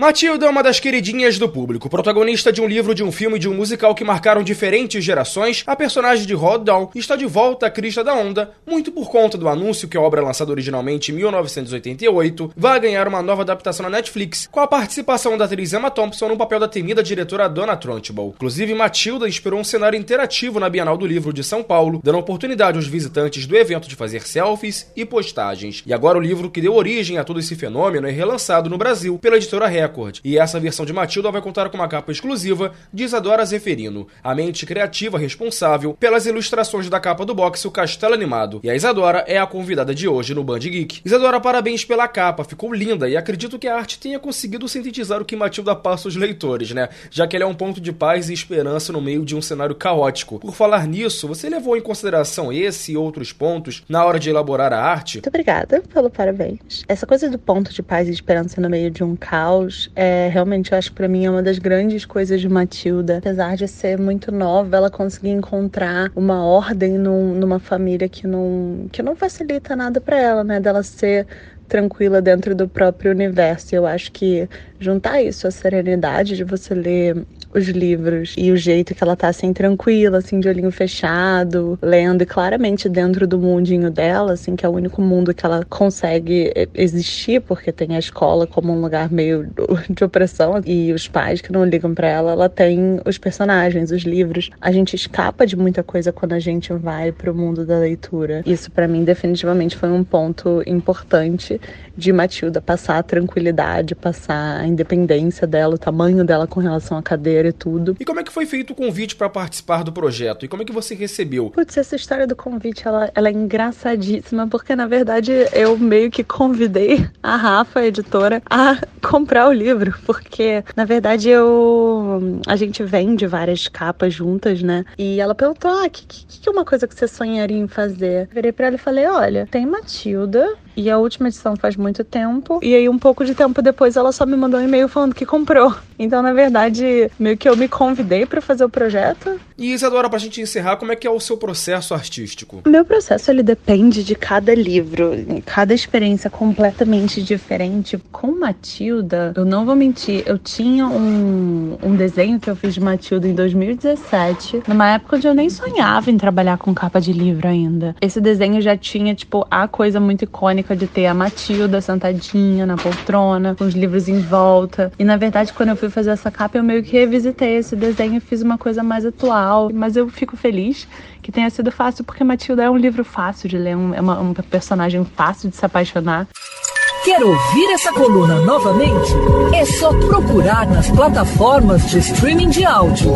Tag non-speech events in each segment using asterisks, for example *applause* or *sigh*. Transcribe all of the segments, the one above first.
Matilda é uma das queridinhas do público. Protagonista de um livro, de um filme e de um musical que marcaram diferentes gerações, a personagem de Rod Down está de volta à crista da onda, muito por conta do anúncio que a obra lançada originalmente em 1988 vai ganhar uma nova adaptação na Netflix, com a participação da atriz Emma Thompson no papel da temida diretora Donna Trunchbull. Inclusive, Matilda inspirou um cenário interativo na Bienal do Livro de São Paulo, dando oportunidade aos visitantes do evento de fazer selfies e postagens. E agora o livro que deu origem a todo esse fenômeno é relançado no Brasil pela editora Record Record. E essa versão de Matilda vai contar com uma capa exclusiva de Isadora Zeferino, a mente criativa responsável pelas ilustrações da capa do box O Castelo Animado. E a Isadora é a convidada de hoje no Band Geek. Isadora, parabéns pela capa, ficou linda e acredito que a arte tenha conseguido sintetizar o que Matilda passa aos leitores, né? Já que ela é um ponto de paz e esperança no meio de um cenário caótico. Por falar nisso, você levou em consideração esse e outros pontos na hora de elaborar a arte? Muito obrigada pelo parabéns. Essa coisa do ponto de paz e esperança no meio de um caos é realmente, eu acho que pra mim é uma das grandes coisas de Matilda. Apesar de ser muito nova, ela conseguir encontrar uma ordem num, numa família que não, que não facilita nada para ela, né? Dela ser tranquila dentro do próprio universo. Eu acho que juntar isso, a serenidade de você ler os livros e o jeito que ela tá assim tranquila, assim de olhinho fechado, lendo e claramente dentro do mundinho dela, assim que é o único mundo que ela consegue existir, porque tem a escola como um lugar meio *laughs* de opressão e os pais que não ligam para ela, ela tem os personagens, os livros. A gente escapa de muita coisa quando a gente vai pro mundo da leitura. Isso para mim definitivamente foi um ponto importante de Matilda passar a tranquilidade, passar a independência dela, o tamanho dela com relação à cadeira e tudo. E como é que foi feito o convite para participar do projeto? E como é que você recebeu? Putz, essa história do convite, ela, ela é engraçadíssima, porque na verdade eu meio que convidei a Rafa, a editora, a comprar o livro, porque na verdade eu a gente vende várias capas juntas, né? E ela perguntou: "Ah, que, que, é uma coisa que você sonharia em fazer?" Eu virei para ela e falei: "Olha, tem Matilda e a última edição faz muito tempo. E aí, um pouco de tempo depois, ela só me mandou um e-mail falando que comprou. Então, na verdade, meio que eu me convidei para fazer o projeto. E Isadora, pra gente encerrar, como é que é o seu processo artístico? Meu processo, ele depende de cada livro. Cada experiência completamente diferente. Com Matilda, eu não vou mentir, eu tinha um, um desenho que eu fiz de Matilda em 2017, numa época onde eu nem sonhava em trabalhar com capa de livro ainda. Esse desenho já tinha, tipo, a coisa muito icônica de ter a Matilda sentadinha na poltrona, com os livros em volta. E na verdade, quando eu fui fazer essa capa, eu meio que revisitei esse desenho e fiz uma coisa mais atual. Mas eu fico feliz que tenha sido fácil, porque Matilda é um livro fácil de ler, é uma, uma personagem fácil de se apaixonar. Quer ouvir essa coluna novamente? É só procurar nas plataformas de streaming de áudio.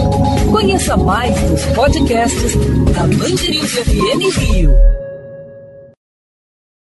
Conheça mais dos podcasts da Band FM Rio.